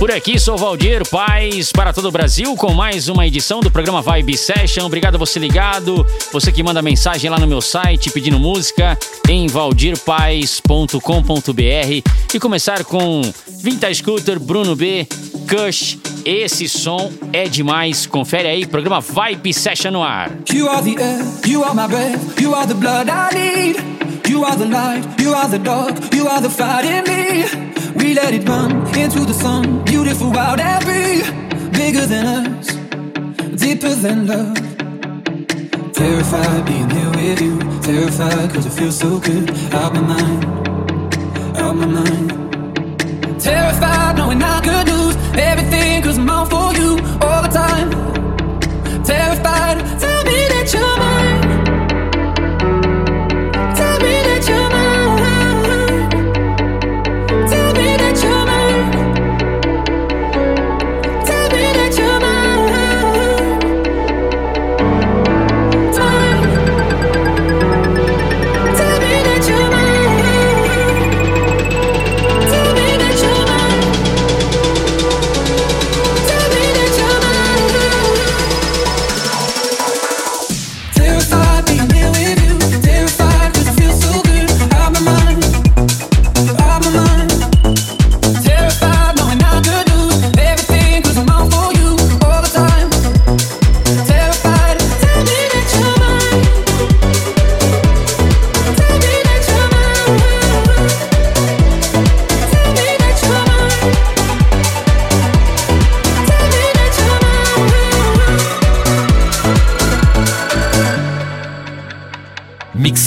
Por aqui sou Valdir Paz para todo o Brasil com mais uma edição do programa Vibe Session. Obrigado a você ligado, você que manda mensagem lá no meu site pedindo música em valdirpaz.com.br e começar com Vintage Scooter, Bruno B, Kush. Esse som é demais. Confere aí, programa Vibe Session no ar. You are the air, you are my breath, you are the blood I need. You are the light, you are the dark, you are the fight in me. We let it run into the sun, beautiful, wild free. Bigger than us, deeper than love. Terrified being here with you, terrified cause it feels so good. Out my mind, out my mind. Terrified knowing I could lose everything cause I'm all for you all the time.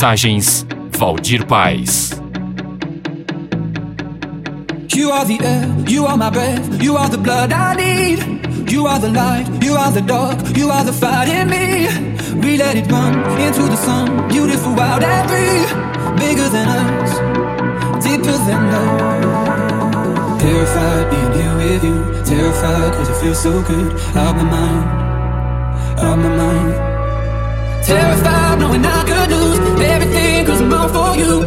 Mine. Mixagens Valdir Paz. You are the air, you are my breath, you are the blood I need. You are the light, you are the dark, you are the fight in me. We let it run into the sun, beautiful, wild and free. Bigger than us, deeper than love. Terrified being here with you, terrified cause it feels so good. Out my mind, out my mind. Terrified knowing I could for you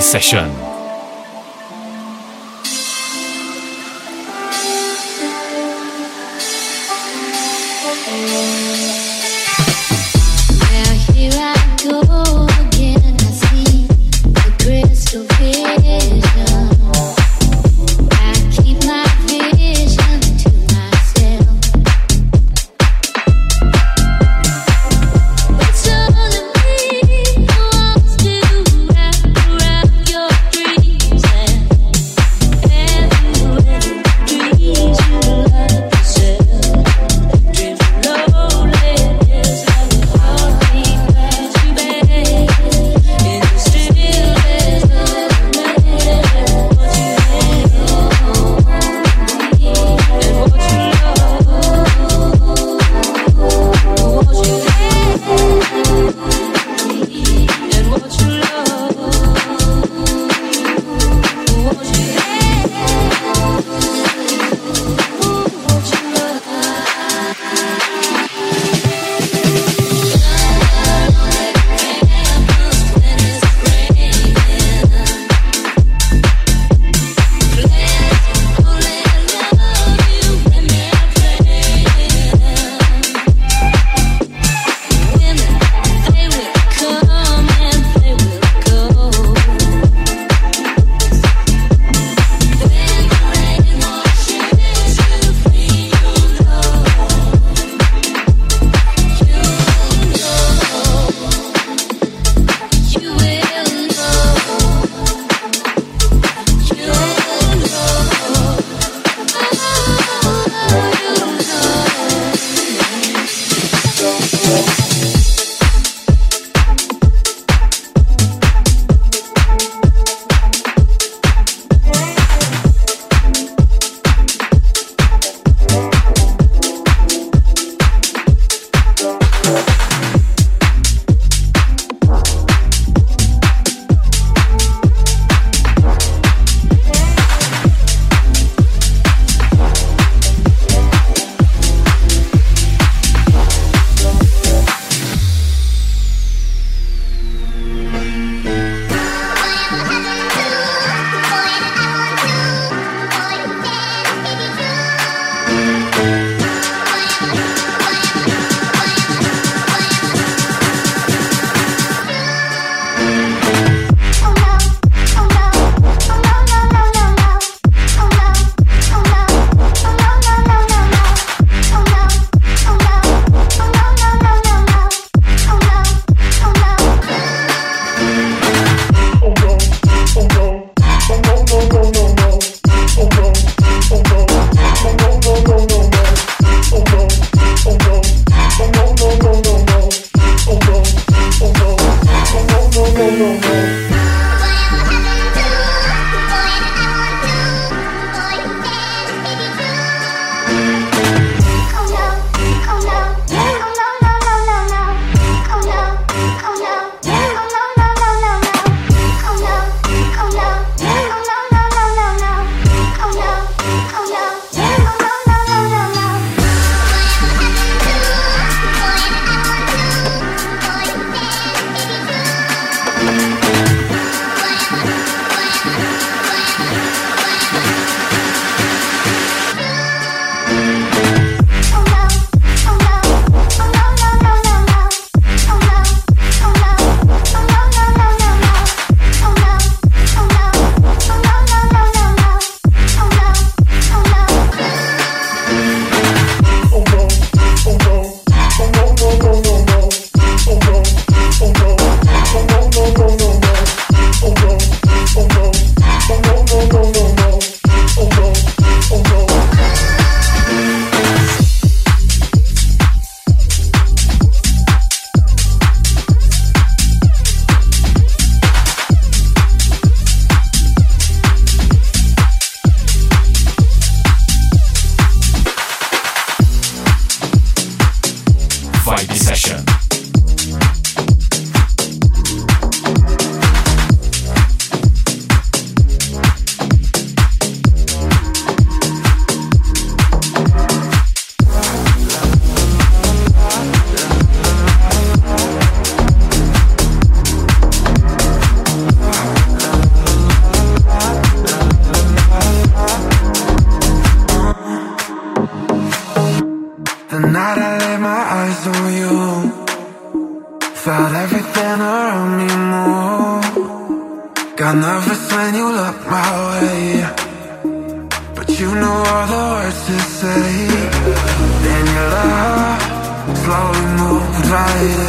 Session. turn around me more Got nervous when you look my way. But you know all the words to say. Then your love slowly moved right in.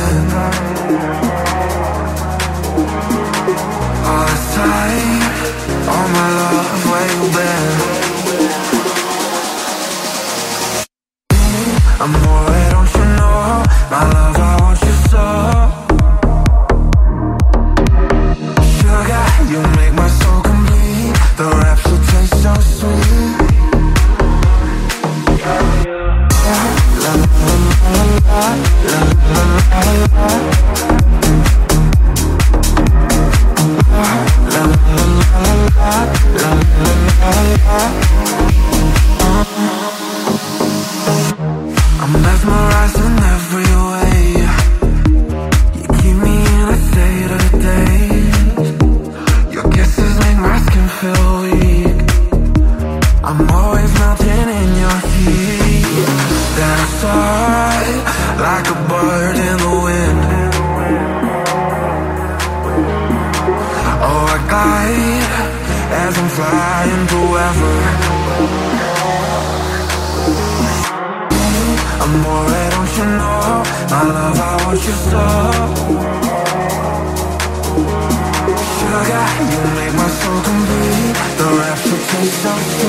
so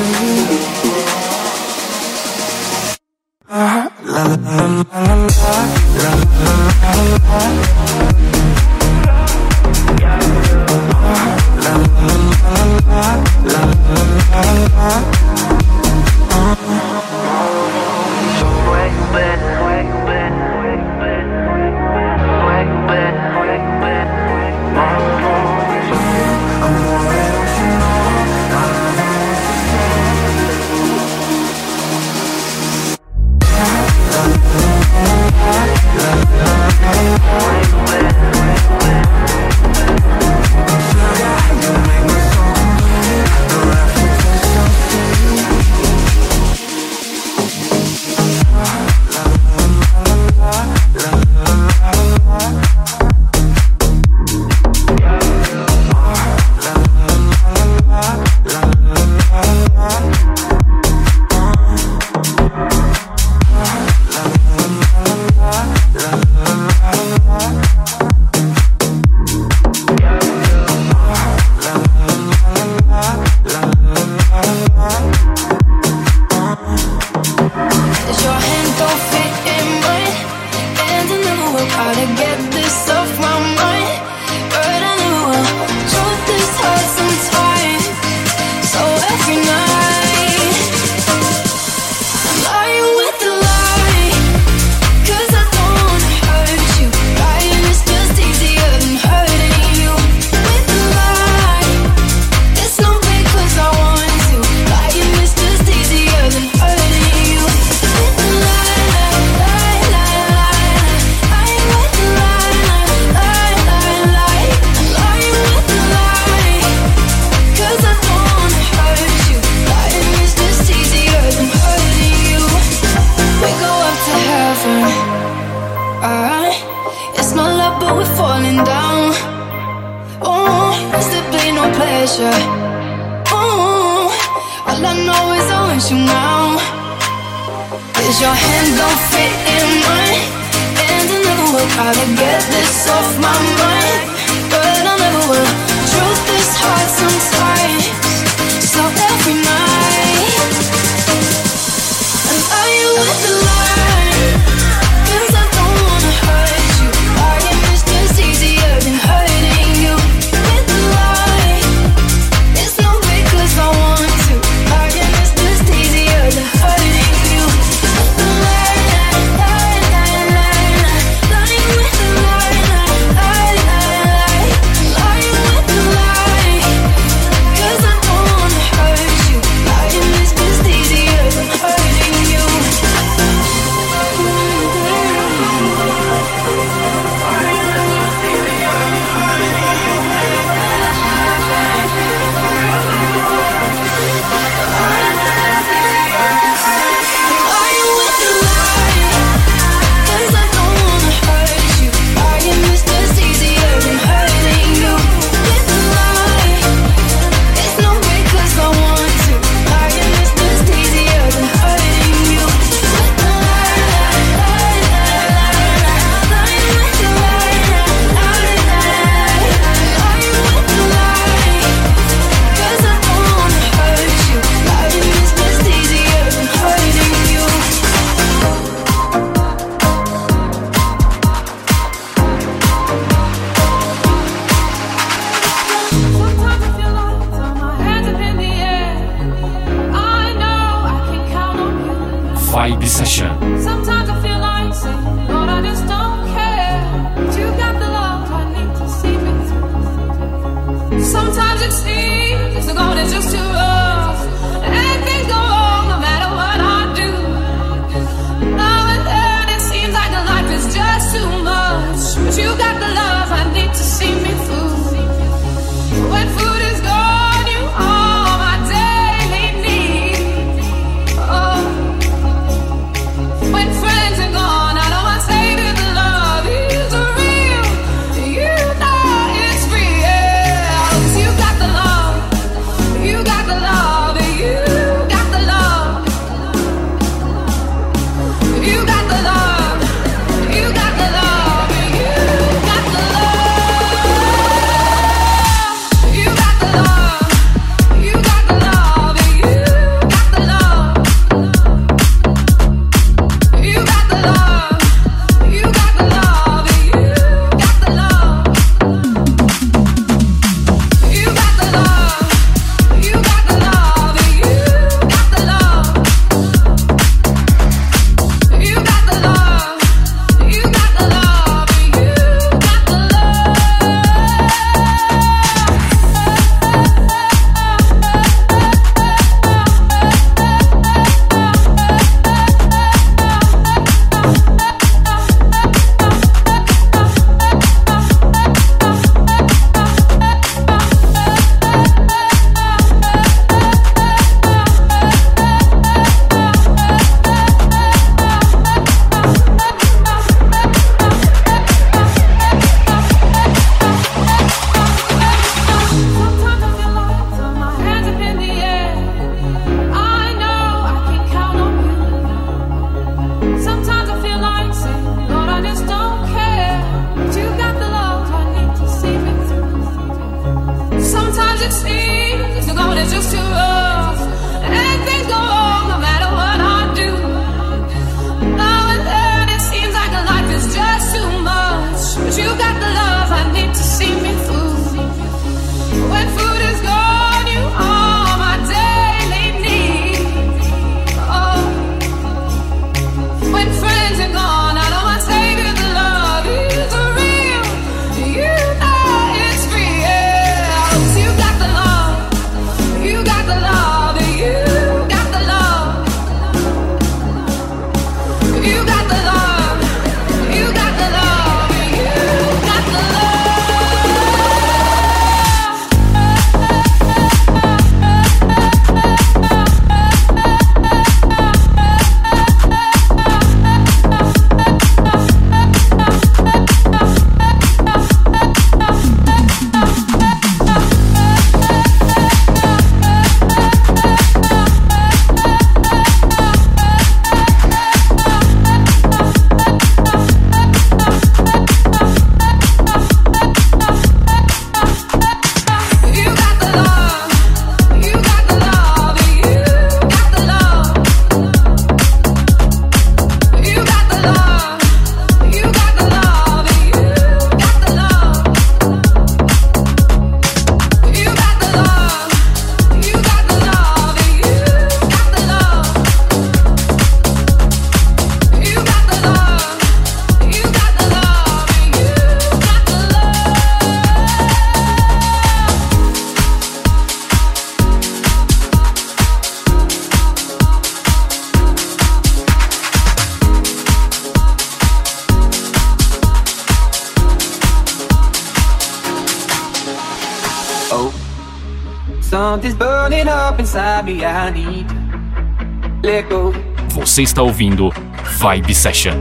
Você está ouvindo Vibe Session.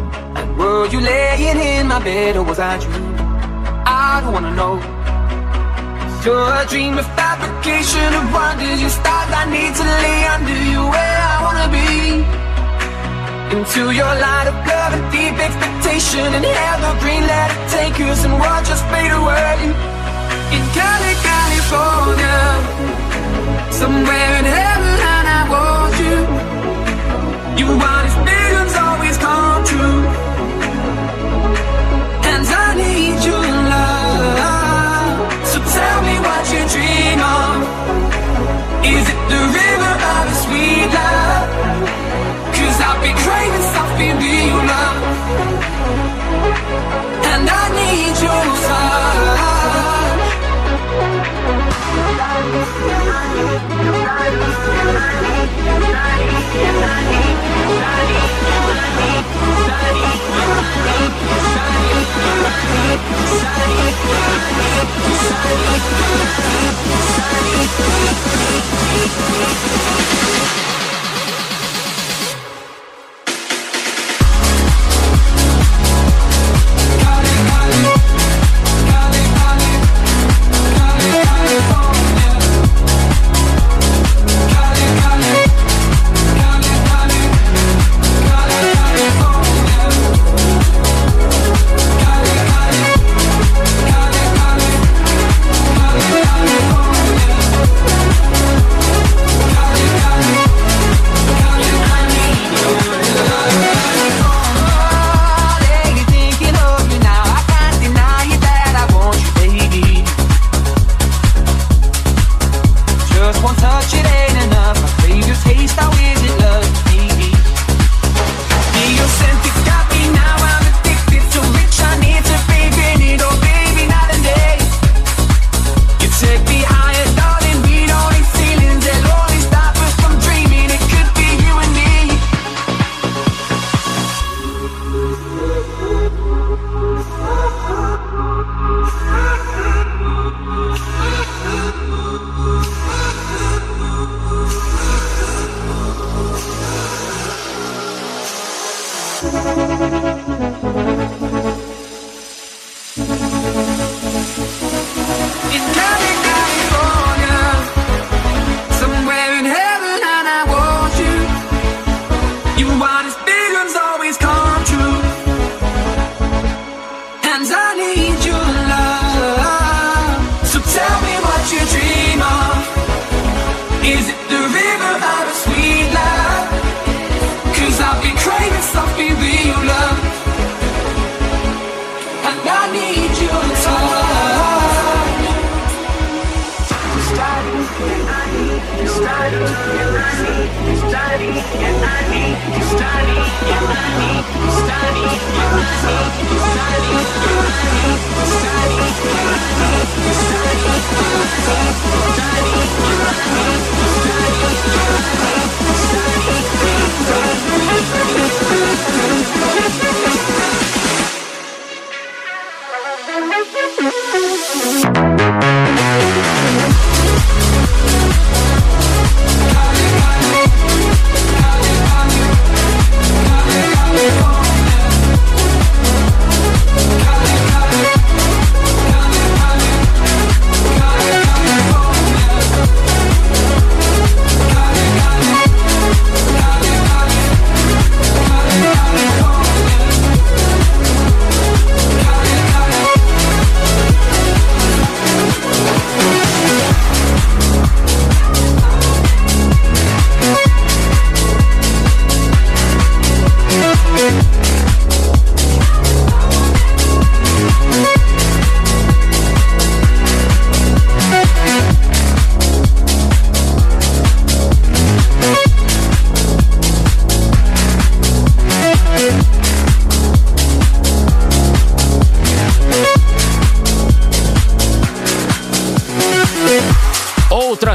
Were you laying in my bed or was I dreaming? I don't wanna know. You're dream of fabrication of wonders. You stars I need to lay under you where I wanna be. Into your light of love and deep expectation and evergreen let it take us and we'll just fade away. In Cali, California, somewhere in heaven, I want you. You want his visions always come true. And I need your love. So tell me what you dream of. Is it the river of a sweet love? Cause I've been craving something real love. And I need your touch. Lately In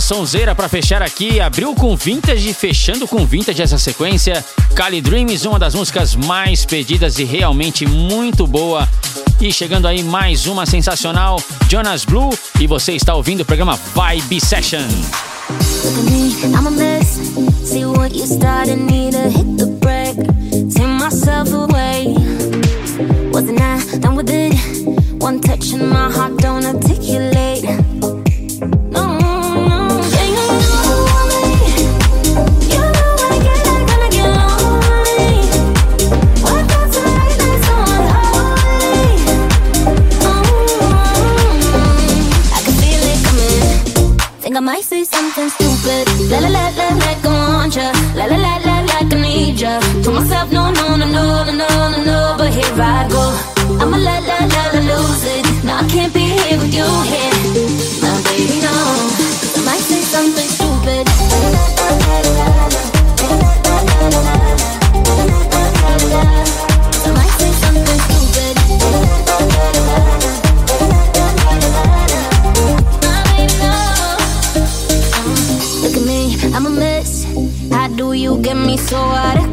sonzeira pra fechar aqui, abriu com Vintage e fechando com Vintage essa sequência. Cali Dreams, uma das músicas mais pedidas e realmente muito boa E chegando aí mais uma sensacional, Jonas Blue. E você está ouvindo o programa Vibe Session. Wasn't I done with it? One touch and my heart don't something stupid. La la la la like I want ya. La la la la like I need ya. Told myself no no no no no no no no, but here I go. I'ma la la la la lose it. Now I can't be here with you here, my baby no. I might say something so out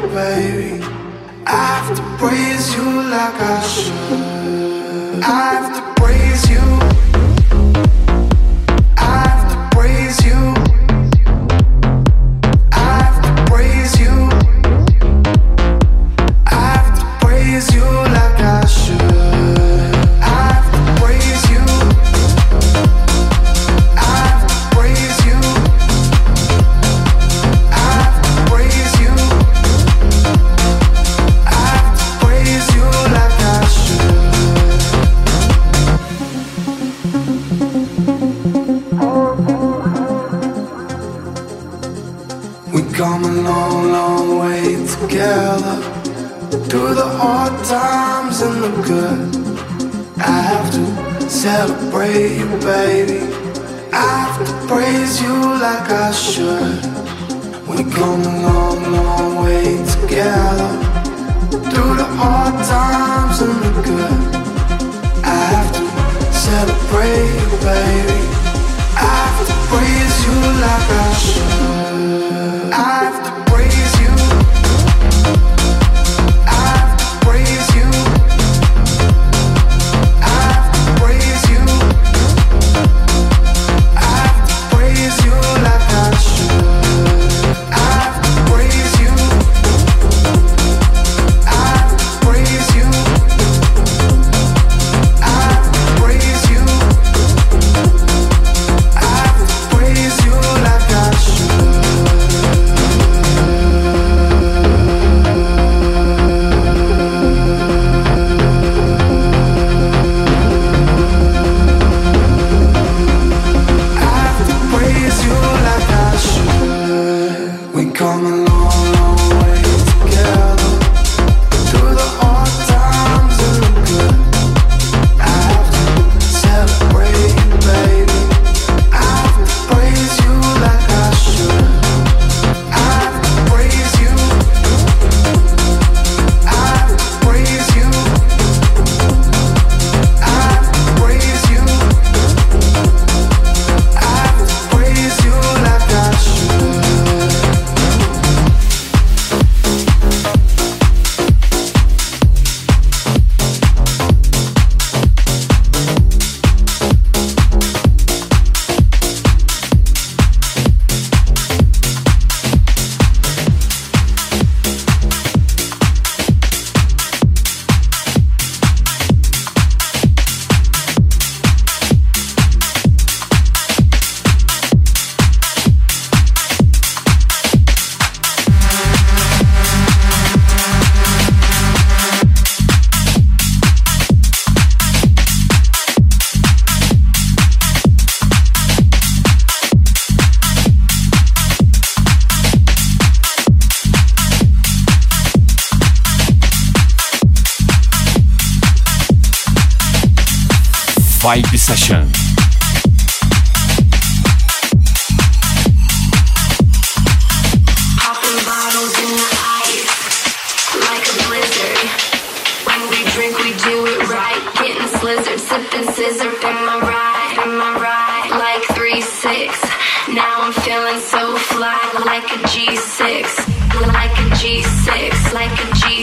baby. I have to praise you like I should. I have to praise you. G6, like a G6.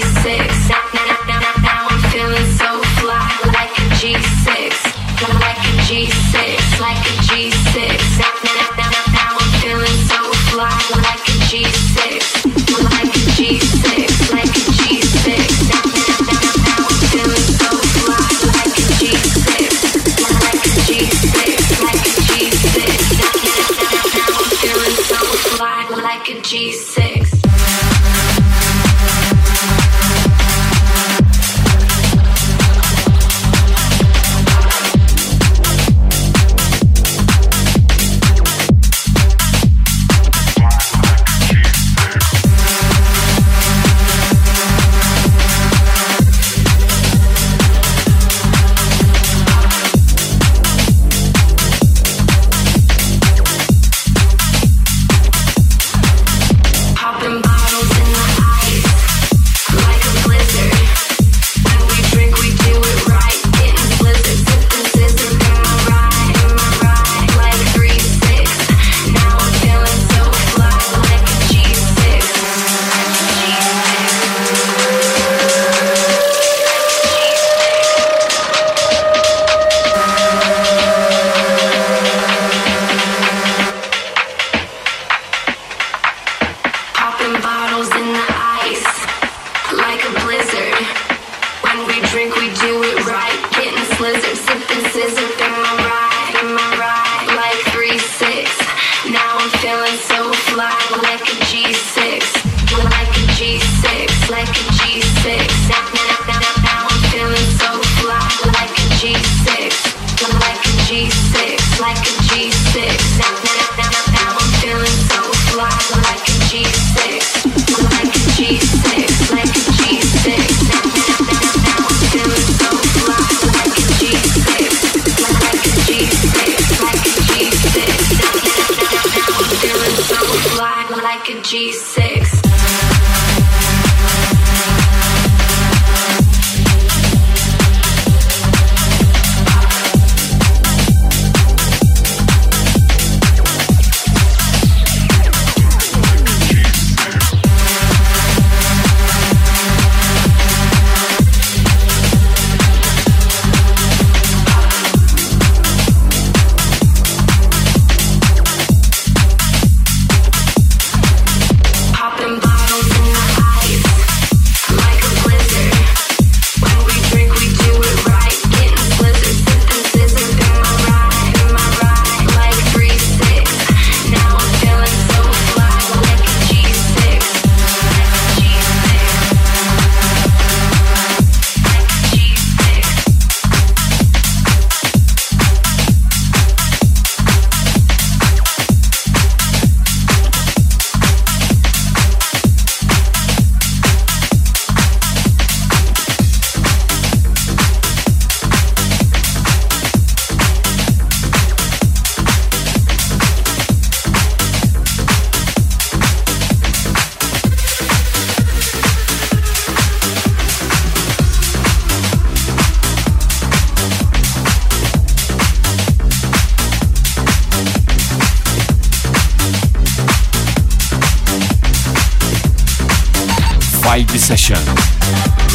session.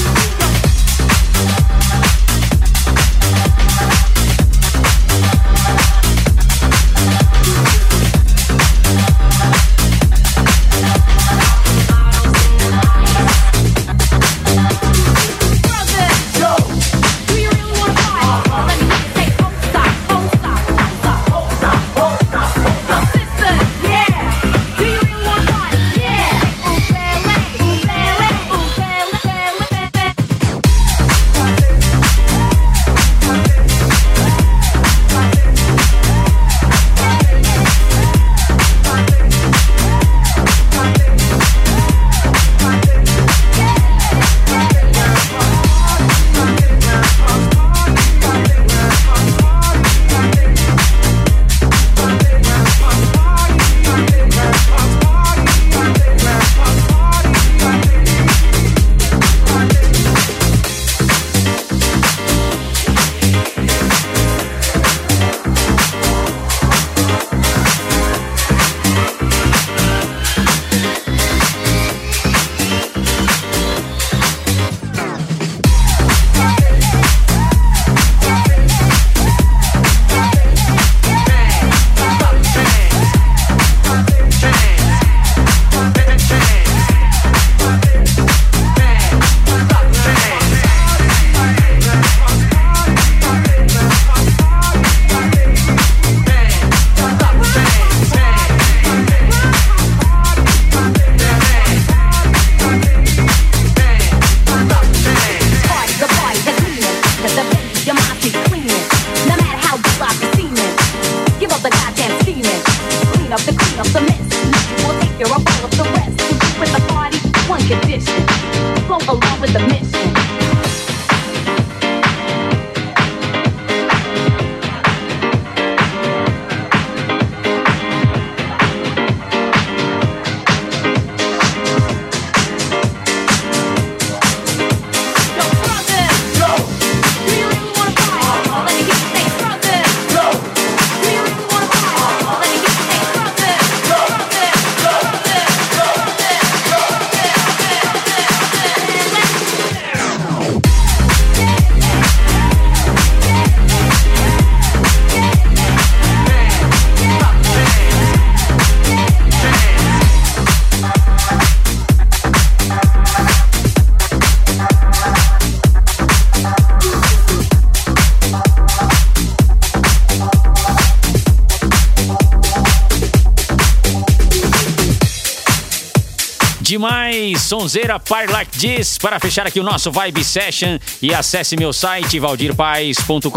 Sonzeira Par Like This para fechar aqui o nosso Vibe Session e acesse meu site valdirpaes.com.br,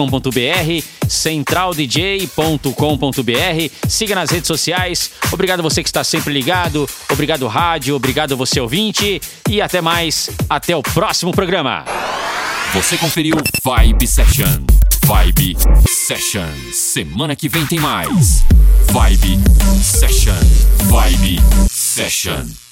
centraldj.com.br, siga nas redes sociais. Obrigado você que está sempre ligado, obrigado rádio, obrigado você ouvinte e até mais, até o próximo programa. Você conferiu Vibe Session. Vibe Session. Semana que vem tem mais. Vibe Session. Vibe Session.